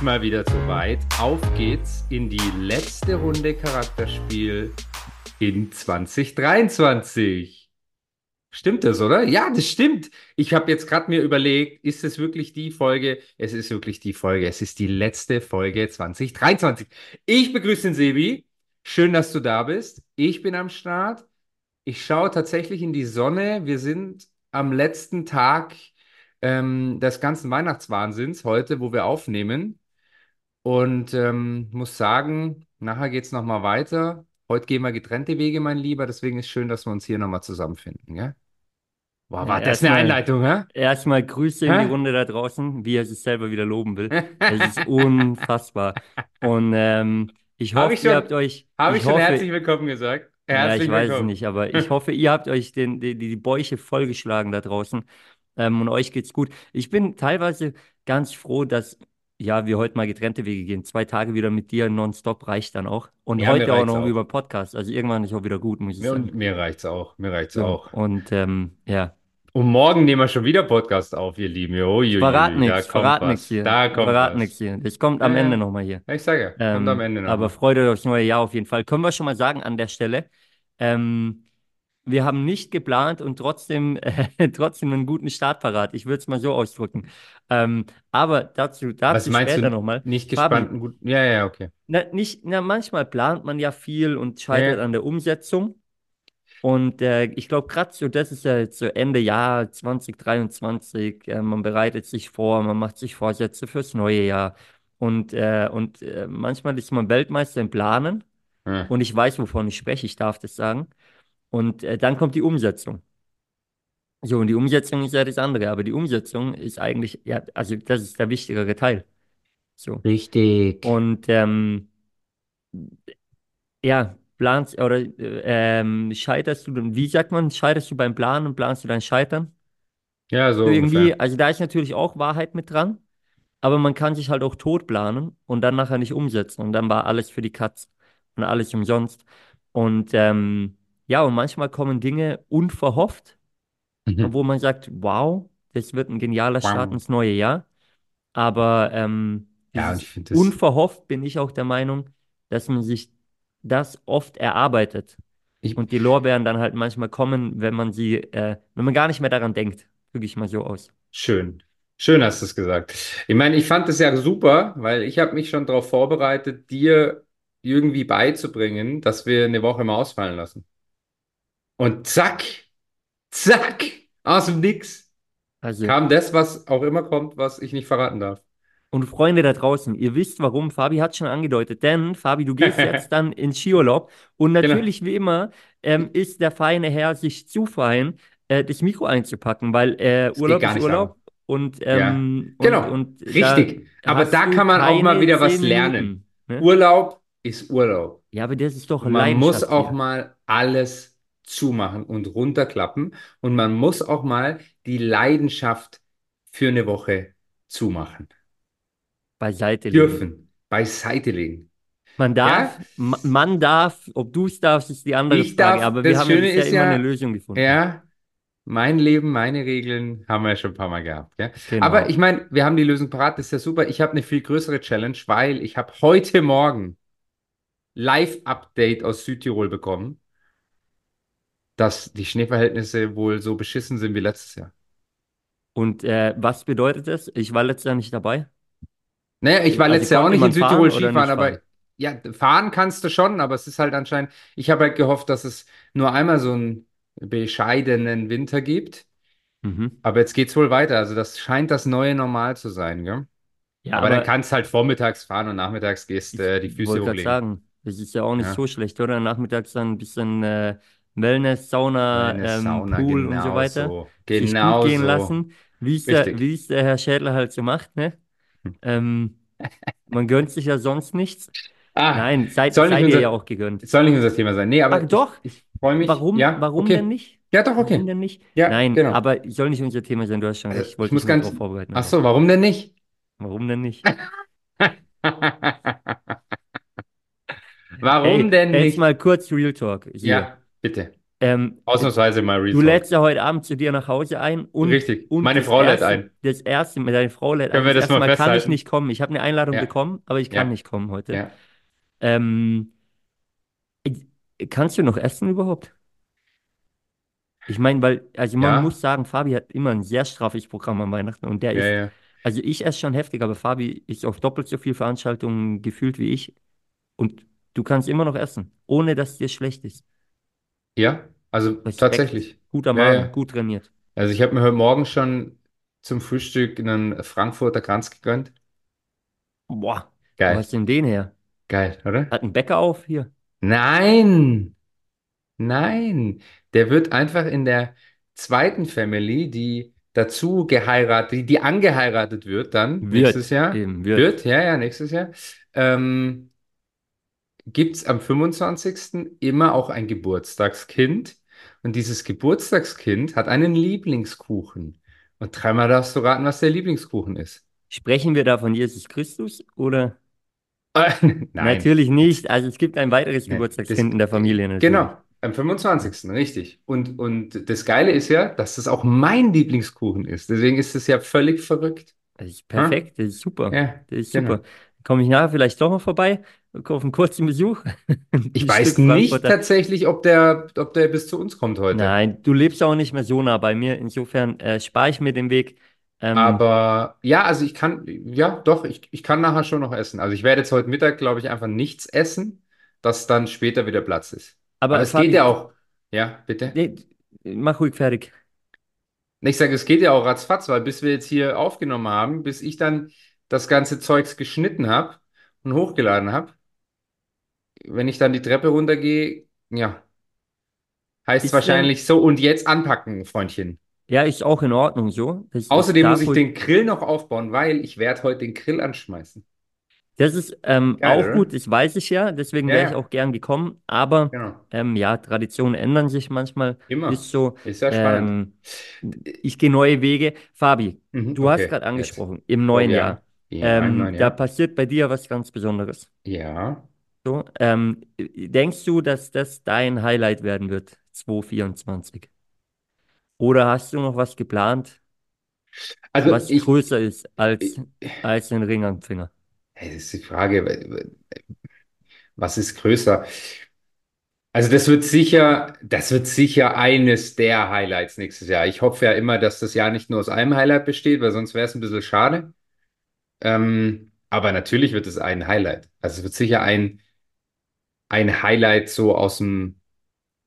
ist mal wieder soweit. Auf geht's in die letzte Runde Charakterspiel in 2023. Stimmt das, oder? Ja, das stimmt. Ich habe jetzt gerade mir überlegt, ist es wirklich die Folge? Es ist wirklich die Folge. Es ist die letzte Folge 2023. Ich begrüße den Sebi. Schön, dass du da bist. Ich bin am Start. Ich schaue tatsächlich in die Sonne. Wir sind am letzten Tag ähm, des ganzen Weihnachtswahnsinns heute, wo wir aufnehmen. Und ähm, muss sagen, nachher geht es nochmal weiter. Heute gehen wir getrennte Wege, mein Lieber. Deswegen ist schön, dass wir uns hier nochmal zusammenfinden. Gell? Boah, war Ja, das eine erstmal- Einleitung, hä? Erstmal Grüße in die Runde da draußen, wie er sich selber wieder loben will. Es ist unfassbar. Und ähm, ich hoffe, ich schon- ihr habt euch. Habe ich, schon hoffe, herzlich willkommen gesagt? ja, Herzlich ich weiß es willkommen. nicht, aber ich hoffe, ihr habt euch den, die, die Bäuche vollgeschlagen da draußen ähm, und euch geht's gut. Ich bin teilweise ganz froh, dass ja, wir heute mal getrennte Wege gehen. Zwei Tage wieder mit dir nonstop reicht dann auch. Und Ja, heute auch noch auch. über Podcast. Also irgendwann ist auch wieder gut, muss ich Mir, sagen. mir reicht's auch. Mir reicht's So, auch. Und ähm, ja. Und morgen nehmen wir schon wieder Podcast auf, ihr Lieben. Uiuiui, Verrat nichts, verrat nichts hier. Da kommt verrat nichts hier. Das kommt am Ja. Ende nochmal hier. Ich sage, kommt Ähm, am Ende noch. aber freut euch aufs neue Jahr auf jeden Fall. Können wir schon mal sagen an der Stelle. Ähm, wir haben nicht geplant und trotzdem, äh, trotzdem einen guten Start parat. Ich würde es mal so ausdrücken. Ähm, aber dazu, Was dazu meinst später nochmal. Nicht Fabi. gespannt. Gut. Ja, ja, okay. Na, nicht, na, manchmal plant man ja viel und scheitert Ja. an der Umsetzung. Und äh, ich glaube, gerade so, das ist ja jetzt so Ende Jahr 2023. Äh, man bereitet sich vor, man macht sich Vorsätze fürs neue Jahr. Und, äh, und äh, manchmal ist man Weltmeister im Planen. Ja. Und ich weiß, wovon ich spreche, ich darf das sagen. Und äh, dann kommt die Umsetzung. So, und die Umsetzung ist ja das andere, aber die Umsetzung ist eigentlich, ja, also das ist der wichtigere Teil. So. Richtig. Und ähm, ja, planst oder äh, ähm, scheiterst du dann, wie sagt man, scheiterst du beim Planen und planst du dein Scheitern? Ja, so So irgendwie, ungefähr. also da ist natürlich auch Wahrheit mit dran, aber man kann sich halt auch tot planen und dann nachher nicht umsetzen und dann war alles für die Katz und alles umsonst. Und ähm, ja, und manchmal kommen Dinge unverhofft, Mhm. wo man sagt, wow, das wird ein genialer Start Wow. ins neue Jahr. Aber ähm, Ja, unverhofft bin ich auch der Meinung, dass man sich das oft erarbeitet Ich, und die Lorbeeren dann halt manchmal kommen, wenn man sie, äh, wenn man gar nicht mehr daran denkt. Drücke ich mal so aus. schön. Schön hast du es gesagt. Ich meine, ich fand es ja super, weil ich habe mich schon darauf vorbereitet, dir irgendwie beizubringen, dass wir eine Woche mal ausfallen lassen. Und zack, zack, aus dem Nix Also, kam das, was auch immer kommt, was ich nicht verraten darf. und Freunde da draußen, ihr wisst warum, Fabi hat schon angedeutet, denn Fabi, du gehst jetzt dann in Skiurlaub und Genau. natürlich wie immer ähm, ist der feine Herr sich zu fein, äh, das Mikro einzupacken, weil äh, Urlaub ist Urlaub und, ähm, Genau, und, und da richtig. Aber da kann man auch mal wieder was lernen. Ne? Urlaub ist Urlaub. Ja, aber das ist doch man muss auch hier. mal alles zumachen und runterklappen. Und man muss auch mal die Leidenschaft für eine Woche zumachen. beiseite legen. Dürfen. Beiseite legen. Man darf, ma- man darf, ob du es darfst, ist die andere Ich Frage, darf, aber wir das haben ja Schöne ist immer ja, eine Lösung gefunden. ja, mein Leben, meine Regeln haben wir schon ein paar Mal gehabt. Gell? Genau. Aber ich meine, wir haben die Lösung parat, das ist ja super. Ich habe eine viel größere Challenge, weil ich habe heute Morgen Live-Update aus Südtirol bekommen, dass die Schneeverhältnisse wohl so beschissen sind wie letztes Jahr. Und äh, was bedeutet das? Ich war letztes Jahr nicht dabei. Naja, ich war Also letztes Jahr auch nicht in Südtirol fahren Skifahren, nicht aber fahren? ja, fahren kannst du schon, aber es ist halt anscheinend, ich habe halt gehofft, dass es nur einmal so einen bescheidenen Winter gibt. Mhm. Aber jetzt geht's wohl weiter. Also das scheint das neue Normal zu sein, gell? Ja, Aber dann aber kannst halt vormittags fahren und nachmittags gehst ich äh, die Füße wollte gerade hochlegen. sagen, das ist ja auch nicht Ja. so schlecht, oder? Nachmittags dann ein bisschen äh, Wellness, Sauna, Eine ähm, Sauna, Pool und so genau weiter. so. Sich gut Genau gehen so. lassen, wie es der, der Herr Schädler halt so macht, ne? Ähm, man gönnt sich ja sonst nichts. Ah, Nein, seid, soll seid ihr unser, ja auch gegönnt. soll nicht unser Thema sein. Nee, aber Ach doch, ich, ich freue mich. warum, Ja, warum okay. denn nicht? Ja, doch, Warum okay. denn nicht? Ja, Nein, genau. aber soll nicht unser Thema sein, du hast schon Also, recht. Ich ich wollte muss mich nur ganz. darauf vorbereiten. Ach so, warum denn nicht? warum denn nicht? Warum Ey, denn jetzt nicht? mal kurz Real Talk. Hier. Ja, bitte. Ähm, Ausnahmsweise mal du Real Talk. lädst ja heute Abend zu dir nach Hause ein und, Richtig. und Meine Frau lädt ein. Das erste, mit deiner Frau lädt Können ein. wir Das das mal Mal kann ich nicht kommen. Ich habe eine Einladung Ja. bekommen, aber ich kann Ja. nicht kommen heute. Ja. Ähm, kannst du noch essen überhaupt? Ich meine, weil, also man muss sagen, Fabi hat immer ein sehr straffes Programm an Weihnachten und der ist, ja. also ich esse schon heftig, aber Fabi ist auf doppelt so viel Veranstaltungen gefühlt wie ich und du kannst immer noch essen, ohne dass dir schlecht ist. Ja, also Respekt, tatsächlich. guter Ja, Magen, ja. gut trainiert. Also ich habe mir heute Morgen schon zum Frühstück einen Frankfurter Kranz gegönnt. Boah, wo Geil. hast du denn den her? Geil, oder? Hat ein Bäcker auf hier? Nein, nein. Der wird einfach in der zweiten Family, die dazu geheiratet, die, die angeheiratet wird dann nächstes Wird, Jahr. eben, wird. Wird, ja, ja, nächstes Jahr. Ähm, gibt es am 25. immer auch ein Geburtstagskind. Und dieses Geburtstagskind hat einen Lieblingskuchen. Und dreimal darfst du raten, was der Lieblingskuchen ist. Sprechen wir da von Jesus Christus oder? Äh, Nein. Natürlich nicht. Also es gibt ein weiteres Nee, Geburtstagskind in der Familie natürlich. Genau, am 25. richtig. Und, und das Geile ist ja, dass das auch mein Lieblingskuchen ist. Deswegen ist es ja völlig verrückt. Das ist perfekt, das ist super. Ja, Das ist genau. super. Komme ich nachher vielleicht doch mal vorbei, auf einen kurzen Besuch. Ich weiß nicht tatsächlich, ob der, ob der bis zu uns kommt heute. Nein, du lebst auch nicht mehr so nah bei mir. Insofern äh, spare ich mir den Weg. Ähm, Aber ja, also ich kann, ja, doch, ich, ich kann nachher schon noch essen. Also ich werde jetzt heute Mittag, glaube ich, einfach nichts essen, dass dann später wieder Platz ist. aber Aber es Fabi, geht ja auch, ja, bitte. Nee, mach ruhig fertig. Ich sage, es geht ja auch ratzfatz, weil bis wir jetzt hier aufgenommen haben, bis ich dann das ganze Zeugs geschnitten habe und hochgeladen habe, wenn ich dann die Treppe runtergehe, ja, heißt Ist wahrscheinlich so und jetzt anpacken, Freundchen. Ja, ist auch in Ordnung so. Das, Außerdem muss ich den Grill noch aufbauen, weil ich werde heute den Grill anschmeißen. Das ist ähm, Geil, auch oder? gut, das weiß ich ja, deswegen Ja, wäre ich ja. auch gern gekommen. Aber Genau. ähm, ja, Traditionen ändern sich manchmal. Immer. Ist so. Ist ja spannend. Ähm, ich gehe neue Wege. Fabi, Mhm, du hast okay, gerade jetzt. angesprochen, im neuen Oh, ja. Jahr. Ja, Ähm, neuen da Jahr. passiert bei dir was ganz Besonderes. Ja. So, ähm, denkst du, dass das dein Highlight werden wird, 2024? Oder hast du noch was geplant, Also was ich, größer ist als, ich- als ein Ring am Finger? Das ist die Frage, was ist größer? Also das wird sicher, das wird sicher eines der Highlights nächstes Jahr. Ich hoffe ja immer, dass das Jahr nicht nur aus einem Highlight besteht, weil sonst wäre es ein bisschen schade. Ähm, aber natürlich wird es ein Highlight. Also es wird sicher ein, ein Highlight so aus dem,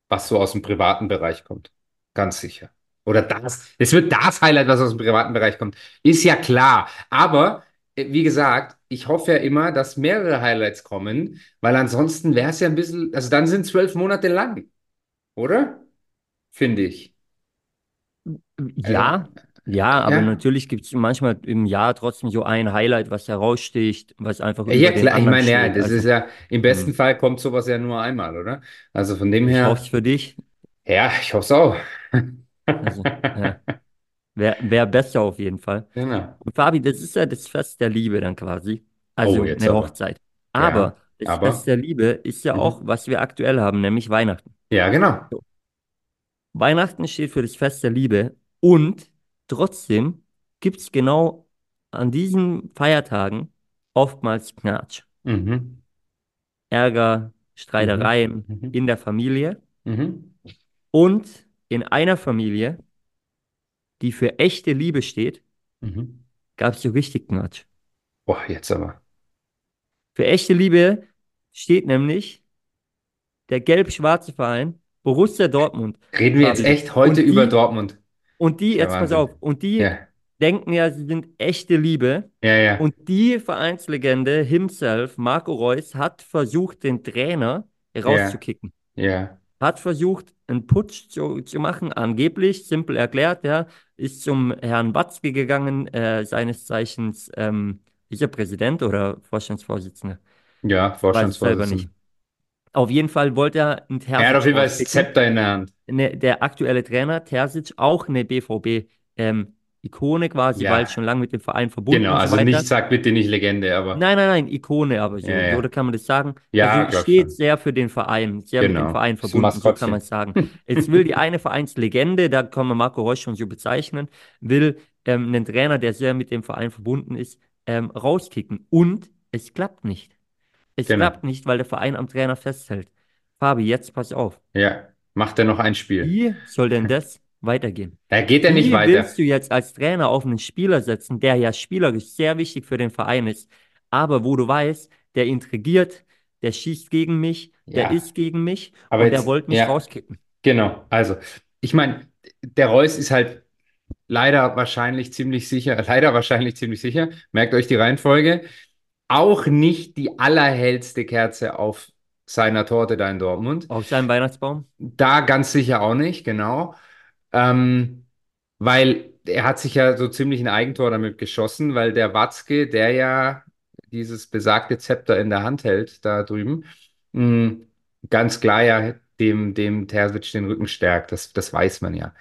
was so aus dem privaten Bereich kommt. Ganz sicher. Oder das. Es wird das Highlight, was aus dem privaten Bereich kommt. Ist ja klar. Aber äh, wie gesagt, ich hoffe ja immer, dass mehrere Highlights kommen, weil ansonsten wäre es ja ein bisschen, also dann sind zwölf Monate lang, oder? Finde ich. Ja, ja, aber ja. natürlich gibt es manchmal im Jahr trotzdem so ein Highlight, was heraussticht, was einfach Ja, über den klar, ich meine, ja, das Also, ist ja, im besten hm. Fall kommt sowas ja nur einmal, oder? Also von dem ich her, hoffe es für dich. ja, ich hoffe es auch. Also, ja, wäre wär besser auf jeden Fall. Genau. Und Fabi, das ist ja das Fest der Liebe dann quasi. Also Oh, eine aber. Hochzeit. Aber Ja, das aber- Fest der Liebe ist ja Mhm. auch, was wir aktuell haben, nämlich Weihnachten. Ja, genau. Weihnachten steht für das Fest der Liebe und trotzdem gibt es genau an diesen Feiertagen oftmals Knatsch, Mhm. Ärger, Streitereien Mhm. in der Familie Mhm. und in einer Familie, die für echte Liebe steht, Mhm. gab es so richtig Knatsch. Boah, jetzt aber. Für echte Liebe steht nämlich der gelb-schwarze Verein Borussia Dortmund. Reden wir jetzt echt heute über Dortmund? Und die, jetzt pass auf, und die Ja, denken ja, sie sind echte Liebe. ja, ja. Und die Vereinslegende himself, Marco Reus, hat versucht, den Trainer rauszukicken. Ja, Hat versucht, einen Putsch zu, zu machen, angeblich, simpel erklärt, ja, ist zum Herrn Watzke gegangen, äh, seines Zeichens, ähm, ist er Präsident oder Vorstandsvorsitzender? ja, Weiß ich selber Vorstandsvorsitzender. nicht. Auf jeden Fall wollte er einen Er hat auf jeden Fall das. Zepter in der Hand. Ne, der aktuelle Trainer, Terzic, auch eine BVB, ähm, Ikone quasi, weil Ja, schon lange mit dem Verein verbunden genau. und so Also nicht, sag bitte nicht Legende, aber Nein, nein, nein, Ikone, aber ja, so, oder ja. kann man das sagen? Ja, Also steht sehr für den Verein, sehr mit dem Genau. Verein verbunden, so kann man es sagen. Jetzt will die eine Vereinslegende, da kann man Marco Reus schon so bezeichnen, will ähm, einen Trainer, der sehr mit dem Verein verbunden ist, ähm, rauskicken. Und es klappt nicht. Es Genau. klappt nicht, weil der Verein am Trainer festhält. Fabi, jetzt pass auf. Ja. Macht er noch ein Spiel? Wie soll denn das weitergehen? Da geht er nicht Wie weiter. willst du jetzt als Trainer auf einen Spieler setzen, der ja spielerisch sehr wichtig für den Verein ist, aber wo du weißt, der intrigiert, der schießt gegen mich, der Ja. ist gegen mich Aber und der jetzt, wollte mich ja, rauskicken. genau. Also, ich meine, der Reus ist halt leider wahrscheinlich ziemlich sicher, leider wahrscheinlich ziemlich sicher, merkt euch die Reihenfolge, auch nicht die allerhellste Kerze auf seiner Torte da in Dortmund. Auf seinem Weihnachtsbaum? Da ganz sicher auch nicht, genau. Ähm, weil er hat sich ja so ziemlich ein Eigentor damit geschossen, weil der Watzke, der ja dieses besagte Zepter in der Hand hält, da drüben, mh, ganz klar ja dem, dem Terzic den Rücken stärkt. Das, das weiß man ja.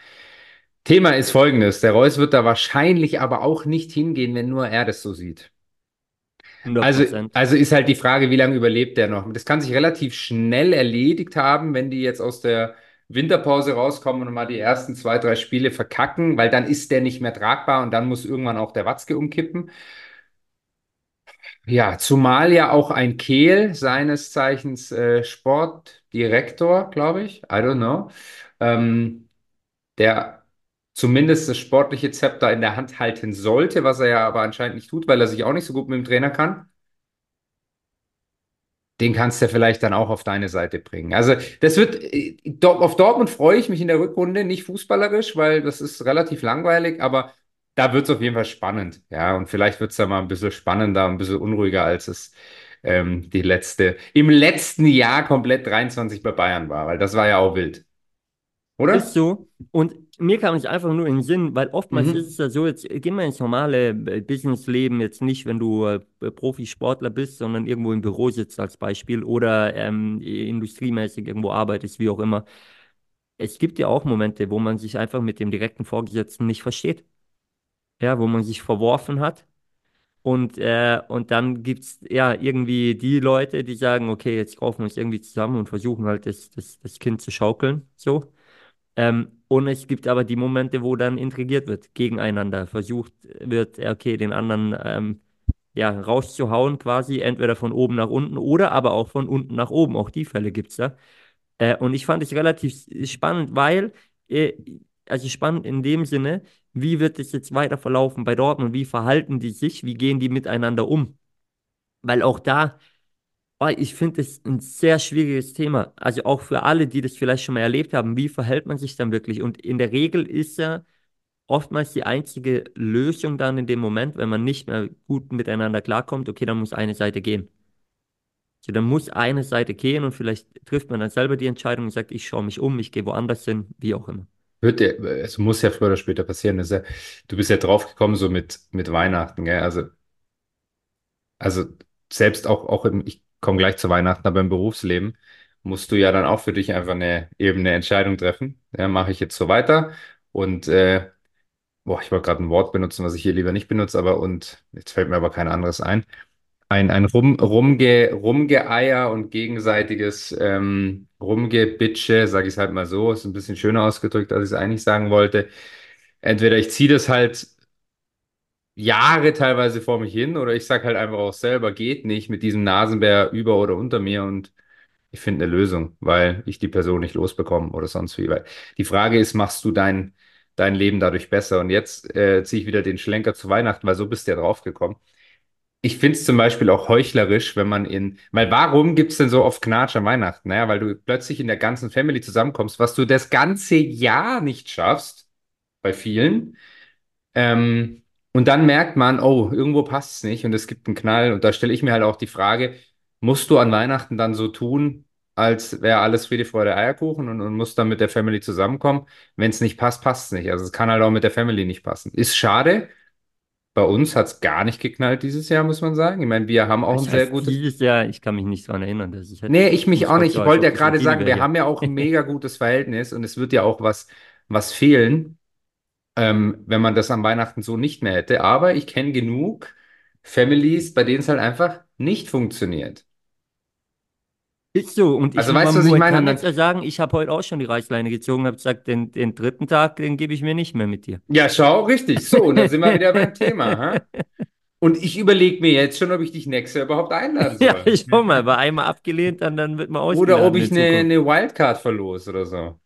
Thema ist folgendes: Der Reus wird da wahrscheinlich aber auch nicht hingehen, wenn nur er das so sieht. 100 Also, Prozent. also ist halt die Frage, wie lange überlebt der noch? Das kann sich relativ schnell erledigt haben, wenn die jetzt aus der Winterpause rauskommen und mal die ersten zwei, drei Spiele verkacken, weil dann ist der nicht mehr tragbar und dann muss irgendwann auch der Watzke umkippen. Ja, zumal ja auch ein Kehl, seines Zeichens äh, Sportdirektor, glaube ich, I don't know, ähm, der zumindest das sportliche Zepter in der Hand halten sollte, was er ja aber anscheinend nicht tut, weil er sich auch nicht so gut mit dem Trainer kann. Den kannst du vielleicht dann auch auf deine Seite bringen. Also, das wird, äh, auf Dortmund freue ich mich in der Rückrunde, nicht fußballerisch, weil das ist relativ langweilig, aber da wird es auf jeden Fall spannend. Ja, und vielleicht wird es da mal ein bisschen spannender, ein bisschen unruhiger, als es ähm, die letzte, im letzten Jahr komplett 23 bei Bayern war, weil das war ja auch wild, Ist oder? so. Und mir kam es einfach nur in den Sinn, weil oftmals ist Mhm. es ja so, jetzt gehen wir ins normale äh, Businessleben, jetzt nicht, wenn du äh, Profisportler bist, sondern irgendwo im Büro sitzt als Beispiel oder ähm, industriemäßig irgendwo arbeitest, wie auch immer. Es gibt ja auch Momente, wo man sich einfach mit dem direkten Vorgesetzten nicht versteht. Ja, wo man sich verworfen hat. Und, äh, und dann gibt es ja irgendwie die Leute, die sagen, okay, jetzt kaufen wir uns irgendwie zusammen und versuchen halt das, das, das Kind zu schaukeln. So. Ähm, und es gibt aber die Momente, wo dann intrigiert wird, gegeneinander. Versucht wird, okay, den anderen ähm, ja, rauszuhauen, quasi, entweder von oben nach unten oder aber auch von unten nach oben. Auch die Fälle gibt es da. Äh, und ich fand es relativ spannend, weil, äh, also spannend in dem Sinne, wie wird es jetzt weiter verlaufen bei Dortmund? Wie verhalten die sich? Wie gehen die miteinander um? Weil auch da, oh, ich finde es ein sehr schwieriges Thema. Also auch für alle, die das vielleicht schon mal erlebt haben, wie verhält man sich dann wirklich? Und in der Regel ist ja oftmals die einzige Lösung dann in dem Moment, wenn man nicht mehr gut miteinander klarkommt, okay, dann muss eine Seite gehen. So, dann muss eine Seite gehen und vielleicht trifft man dann selber die Entscheidung und sagt, ich schaue mich um, ich gehe woanders hin, wie auch immer. Wird der, es muss ja früher oder später passieren. Ja, du bist ja draufgekommen, so mit, mit Weihnachten, gell? Also, also selbst auch, auch im, ich komme gleich zu Weihnachten, aber im Berufsleben musst du ja dann auch für dich einfach eine, eben eine Entscheidung treffen. Ja, mache ich jetzt so weiter? Und äh, boah, ich wollte gerade ein Wort benutzen, was ich hier lieber nicht benutze, aber und jetzt fällt mir aber kein anderes ein. Ein, ein Rum, Rumge, Rumgeeier und gegenseitiges ähm, Rumgebitsche, sage ich es halt mal so, ist ein bisschen schöner ausgedrückt, als ich es eigentlich sagen wollte. Entweder ich ziehe das halt Jahre teilweise vor mich hin oder ich sag halt einfach auch selber, geht nicht mit diesem Nasenbär über oder unter mir und ich finde eine Lösung, weil ich die Person nicht losbekomme oder sonst wie. Weil die Frage ist, machst du dein, dein Leben dadurch besser? Und jetzt äh, ziehe ich wieder den Schlenker zu Weihnachten, weil so bist du ja draufgekommen. Ich finde es zum Beispiel auch heuchlerisch, wenn man in, weil warum gibt es denn so oft Knatsch an Weihnachten? Naja, weil du plötzlich in der ganzen Family zusammenkommst, was du das ganze Jahr nicht schaffst, bei vielen. Ähm, und dann merkt man, oh, irgendwo passt es nicht und es gibt einen Knall. Und da stelle ich mir halt auch die Frage, musst du an Weihnachten dann so tun, als wäre alles Friede, Freude, Eierkuchen und, und musst dann mit der Family zusammenkommen? Wenn es nicht passt, passt es nicht. Also es kann halt auch mit der Family nicht passen. Ist schade. Bei uns hat es gar nicht geknallt dieses Jahr, muss man sagen. Ich meine, wir haben auch ein Das sehr gutes. dieses Jahr, ich kann mich nicht daran erinnern, dass ich Nee, ich mich auch nicht. Ich wollte ja ein gerade sagen, wir haben ja auch ein mega gutes Verhältnis und es wird ja auch was, was fehlen. Ähm, wenn man das an Weihnachten so nicht mehr hätte. Aber ich kenne genug Families, bei denen es halt einfach nicht funktioniert. Ist so. Und ich, Also weißt du, was ich meine? kann jetzt ja sagen, ich habe heute auch schon die Reißleine gezogen, habe gesagt, den, den dritten Tag, den gebe ich mir nicht mehr mit dir. ja, schau, richtig. So, und dann sind wir wieder beim Thema. Ha? Und ich überlege mir jetzt schon, ob ich dich nächstes Jahr überhaupt einladen Ja, soll. ich schau mal, war einmal abgelehnt, dann, dann wird man Oder ob ich in eine, eine Wildcard verlose oder so.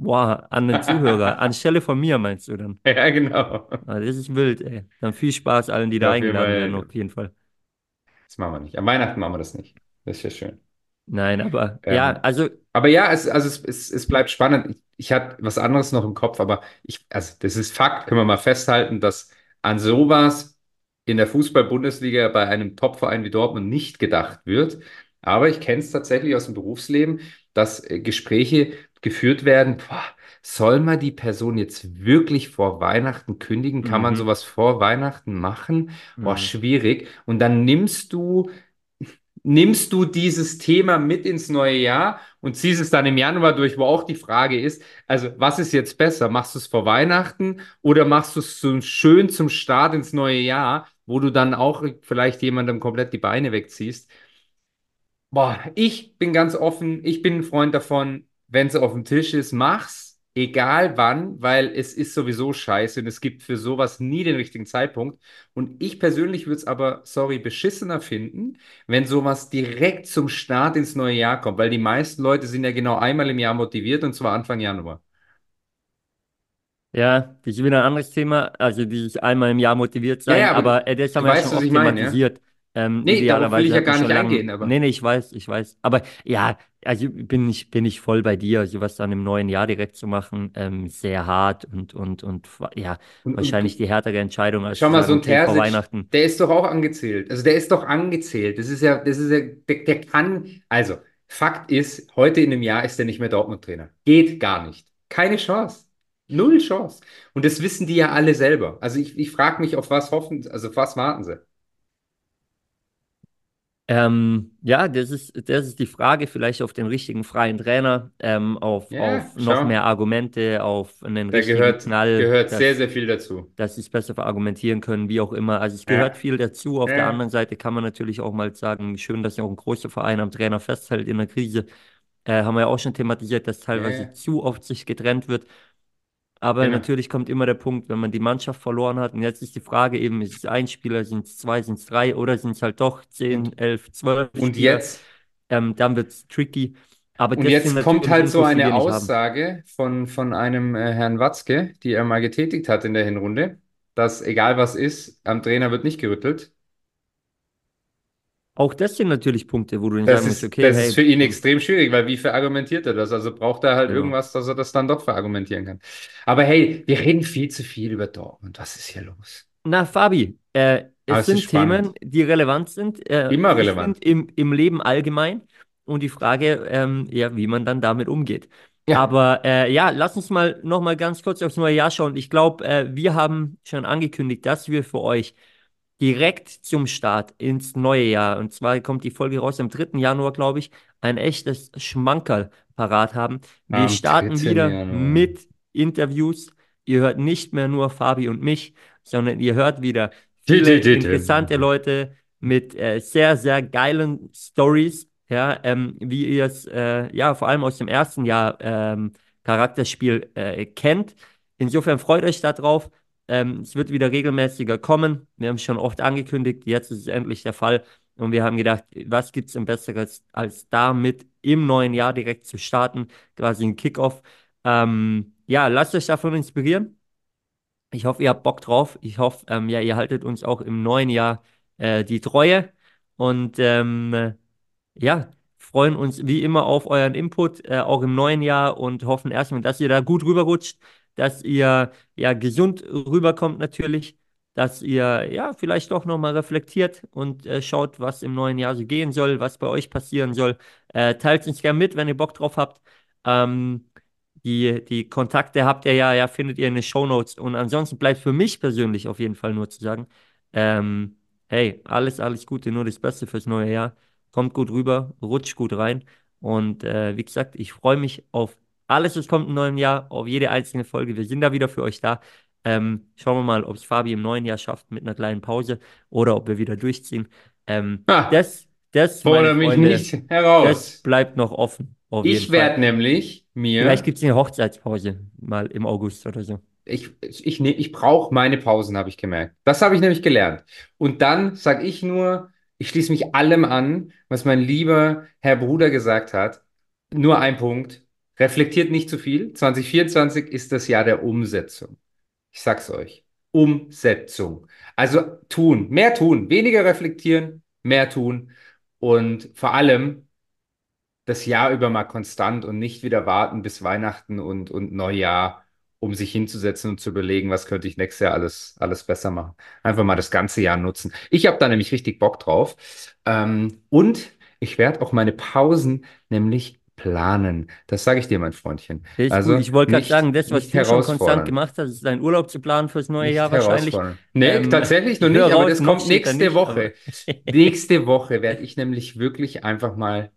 Boah, an den Zuhörer. Anstelle von mir meinst du dann? Ja, genau. Ah, das ist wild, ey. Dann viel Spaß allen, die da Ja, eingeladen werden, auf jeden Fall. das machen wir nicht. Am Weihnachten machen wir das nicht. Das ist ja schön. Nein, aber ja, Ähm, also aber ja, es, also es, es, es bleibt spannend. Ich, ich hatte was anderes noch im Kopf, aber ich, also das ist Fakt, können wir mal festhalten, dass an sowas in der Fußball-Bundesliga bei einem Topverein wie Dortmund nicht gedacht wird. Aber ich kenne es tatsächlich aus dem Berufsleben, dass äh, Gespräche geführt werden. Boah, soll man die Person jetzt wirklich vor Weihnachten kündigen? Kann man mhm, sowas vor Weihnachten machen? Boah, mhm. schwierig. Und dann nimmst du nimmst du dieses Thema mit ins neue Jahr und ziehst es dann im Januar durch, wo auch die Frage ist, also was ist jetzt besser? Machst du es vor Weihnachten oder machst du es so schön zum Start ins neue Jahr, wo du dann auch vielleicht jemandem komplett die Beine wegziehst? Boah, ich bin ganz offen, ich bin ein Freund davon, wenn es auf dem Tisch ist, mach's, egal wann, weil es ist sowieso scheiße und es gibt für sowas nie den richtigen Zeitpunkt. Und ich persönlich würde es aber, sorry, beschissener finden, wenn sowas direkt zum Start ins neue Jahr kommt, weil die meisten Leute sind ja genau einmal im Jahr motiviert und zwar Anfang Januar. Ja, das ist wieder ein anderes Thema. Also dieses einmal im Jahr motiviert Ja, sein, ja, aber aber äh, das haben du wir ja weißt, schon oft meine, ja? Ähm, Nee, darauf will ich ja gar nicht lange. eingehen, aber. Nee, nee, ich weiß, ich weiß. Aber ja, also bin ich, bin ich voll bei dir. Also was dann im neuen Jahr direkt zu machen, ähm, sehr hart und, und, und ja, Und, und wahrscheinlich du, die härtere Entscheidung, als Schau mal, so ein okay, vor Terzic, Weihnachten. der ist doch auch angezählt. Also der ist doch angezählt. Das ist ja, das ist ja, der, der kann, also Fakt ist, heute in einem Jahr ist er nicht mehr Dortmund-Trainer. Geht gar nicht. Keine Chance. Null Chance. Und das wissen die ja alle selber. Also ich, ich frage mich, auf was hoffen, also auf was warten sie? Ähm, ja, das ist, das ist die Frage, vielleicht auf den richtigen freien Trainer, ähm, auf, Ja, auf noch schau, mehr Argumente, auf einen da richtigen gehört, Knall, gehört sehr, dass, sehr viel dazu. dass sie es besser verargumentieren können, wie auch immer. Also es gehört Ja, viel dazu. Auf der ja. anderen Seite kann man natürlich auch mal sagen, schön, dass ja auch ein großer Verein am Trainer festhält in der Krise. Äh, haben wir ja auch schon thematisiert, dass teilweise zu oft sich getrennt wird. Aber genau. natürlich kommt immer der Punkt, wenn man die Mannschaft verloren hat. Und jetzt ist die Frage eben, ist es ein Spieler, sind es zwei, sind es drei oder sind es halt doch zehn, elf, zwölf und Spieler? jetzt, Ähm, dann wird es tricky. Aber und jetzt kommt halt so eine haben. Aussage von, von einem äh, Herrn Watzke, die er mal getätigt hat in der Hinrunde, dass egal was ist, am Trainer wird nicht gerüttelt. Auch das sind natürlich Punkte, wo du dann Das sagen musst, ist, okay, das ist hey, für ihn extrem schwierig, weil wie verargumentiert er das? Also braucht er halt genau. irgendwas, dass er das dann doch verargumentieren kann. Aber hey, wir reden viel zu viel über Dortmund. Was ist hier los? Na, Fabi, äh, Aber es es ist sind Themen, die relevant sind. Äh, Immer relevant. im, im Leben allgemein und die Frage, ähm, ja, wie man dann damit umgeht. Ja, Aber äh, ja, lass uns mal noch mal ganz kurz aufs neue Jahr schauen. Ich glaube, äh, wir haben schon angekündigt, dass wir für euch direkt zum Start ins neue Jahr, und zwar kommt die Folge raus am dritten Januar, glaube ich, ein echtes Schmankerl parat haben. Wir am starten 13. wieder Januar. mit Interviews. Ihr hört nicht mehr nur Fabi und mich, sondern ihr hört wieder viele interessante Leute mit äh, sehr, sehr geilen Stories, ja, ähm, wie ihr es äh, ja vor allem aus dem ersten Jahr ähm, Charakterspiel äh, kennt. Insofern freut euch darauf. Ähm, es wird wieder regelmäßiger kommen. Wir haben es schon oft angekündigt, jetzt ist es endlich der Fall. Und wir haben gedacht, was gibt es denn Besseres, als damit im neuen Jahr direkt zu starten, quasi ein Kickoff. Ähm, ja, lasst euch davon inspirieren. Ich hoffe, ihr habt Bock drauf. Ich hoffe, ähm, ja, ihr haltet uns auch im neuen Jahr äh, die Treue. Und ähm, ja, freuen uns wie immer auf euren Input, äh, auch im neuen Jahr und hoffen erstmal, dass ihr da gut rüberrutscht, dass ihr ja gesund rüberkommt natürlich, dass ihr ja vielleicht doch nochmal reflektiert und äh, schaut, was im neuen Jahr so gehen soll, was bei euch passieren soll. Äh, teilt uns gerne mit, wenn ihr Bock drauf habt. Ähm, die, die Kontakte habt ihr ja, ja, findet ihr in den Shownotes. Und ansonsten bleibt für mich persönlich auf jeden Fall nur zu sagen, ähm, hey, alles, alles Gute, nur das Beste fürs neue Jahr. Kommt gut rüber, rutscht gut rein. Und äh, wie gesagt, ich freue mich auf alles, was kommt im neuen Jahr, auf jede einzelne Folge. Wir sind da wieder für euch da. Ähm, schauen wir mal, ob es Fabi im neuen Jahr schafft mit einer kleinen Pause oder ob wir wieder durchziehen. Ähm, Ha, das, das, fordere mich Freunde, nicht das heraus. bleibt noch offen, Ich werde nämlich Vielleicht mir, gibt es eine Hochzeitspause mal im August oder so. ich, ich, ne- ich brauche meine Pausen, habe ich gemerkt. Das habe ich nämlich gelernt. Und dann sage ich nur, ich schließe mich allem an, was mein lieber Herr Bruder gesagt hat. Nur ein Punkt. Reflektiert nicht zu viel. 2024 ist das Jahr der Umsetzung. Ich sag's euch. Umsetzung. Also tun, mehr tun, weniger reflektieren, mehr tun und vor allem das Jahr über mal konstant und nicht wieder warten bis Weihnachten und, und Neujahr, um sich hinzusetzen und zu überlegen, was könnte ich nächstes Jahr alles, alles besser machen. Einfach mal das ganze Jahr nutzen. Ich habe da nämlich richtig Bock drauf. Ähm, und ich werde auch meine Pausen nämlich planen. Das sage ich dir, mein Freundchen. Gut. Also Ich wollte gerade sagen, das, was du schon konstant gemacht hast, ist dein Urlaub zu planen fürs neue Nicht Jahr wahrscheinlich. Nee, Ähm, tatsächlich noch ich nicht, aber das kommt nächste nicht, Woche. Nächste Woche werde ich nämlich wirklich einfach mal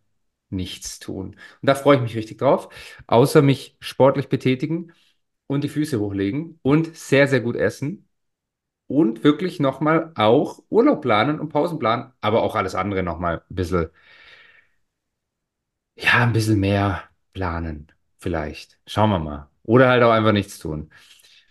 nichts tun. Und da freue ich mich richtig drauf. Außer mich sportlich betätigen und die Füße hochlegen und sehr, sehr gut essen. Und wirklich nochmal auch Urlaub planen und Pausen planen, aber auch alles andere nochmal ein bisschen, ja, ein bisschen mehr planen. Vielleicht. Schauen wir mal. Oder halt auch einfach nichts tun.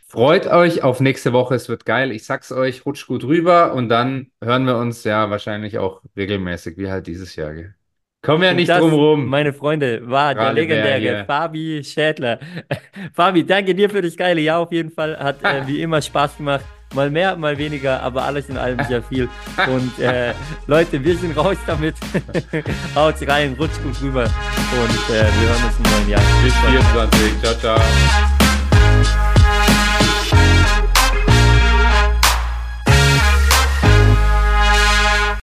Freut euch auf nächste Woche, es wird geil. Ich sag's euch, rutscht gut rüber und dann hören wir uns ja wahrscheinlich auch regelmäßig, wie halt dieses Jahr. Gell? Kommen ja nicht das, drum rum. meine Freunde, war der Gerade wer legendäre. Fabi Schädler. Fabi, danke dir für das geile Jahr auf jeden Fall. Hat äh, wie immer Spaß gemacht. Mal mehr, mal weniger, aber alles in allem sehr viel. Und äh, Leute, wir sind raus damit. Haut rein, rutscht gut rüber. Und äh, wir hören uns im neuen Jahr. Bis 24. Ciao, ciao.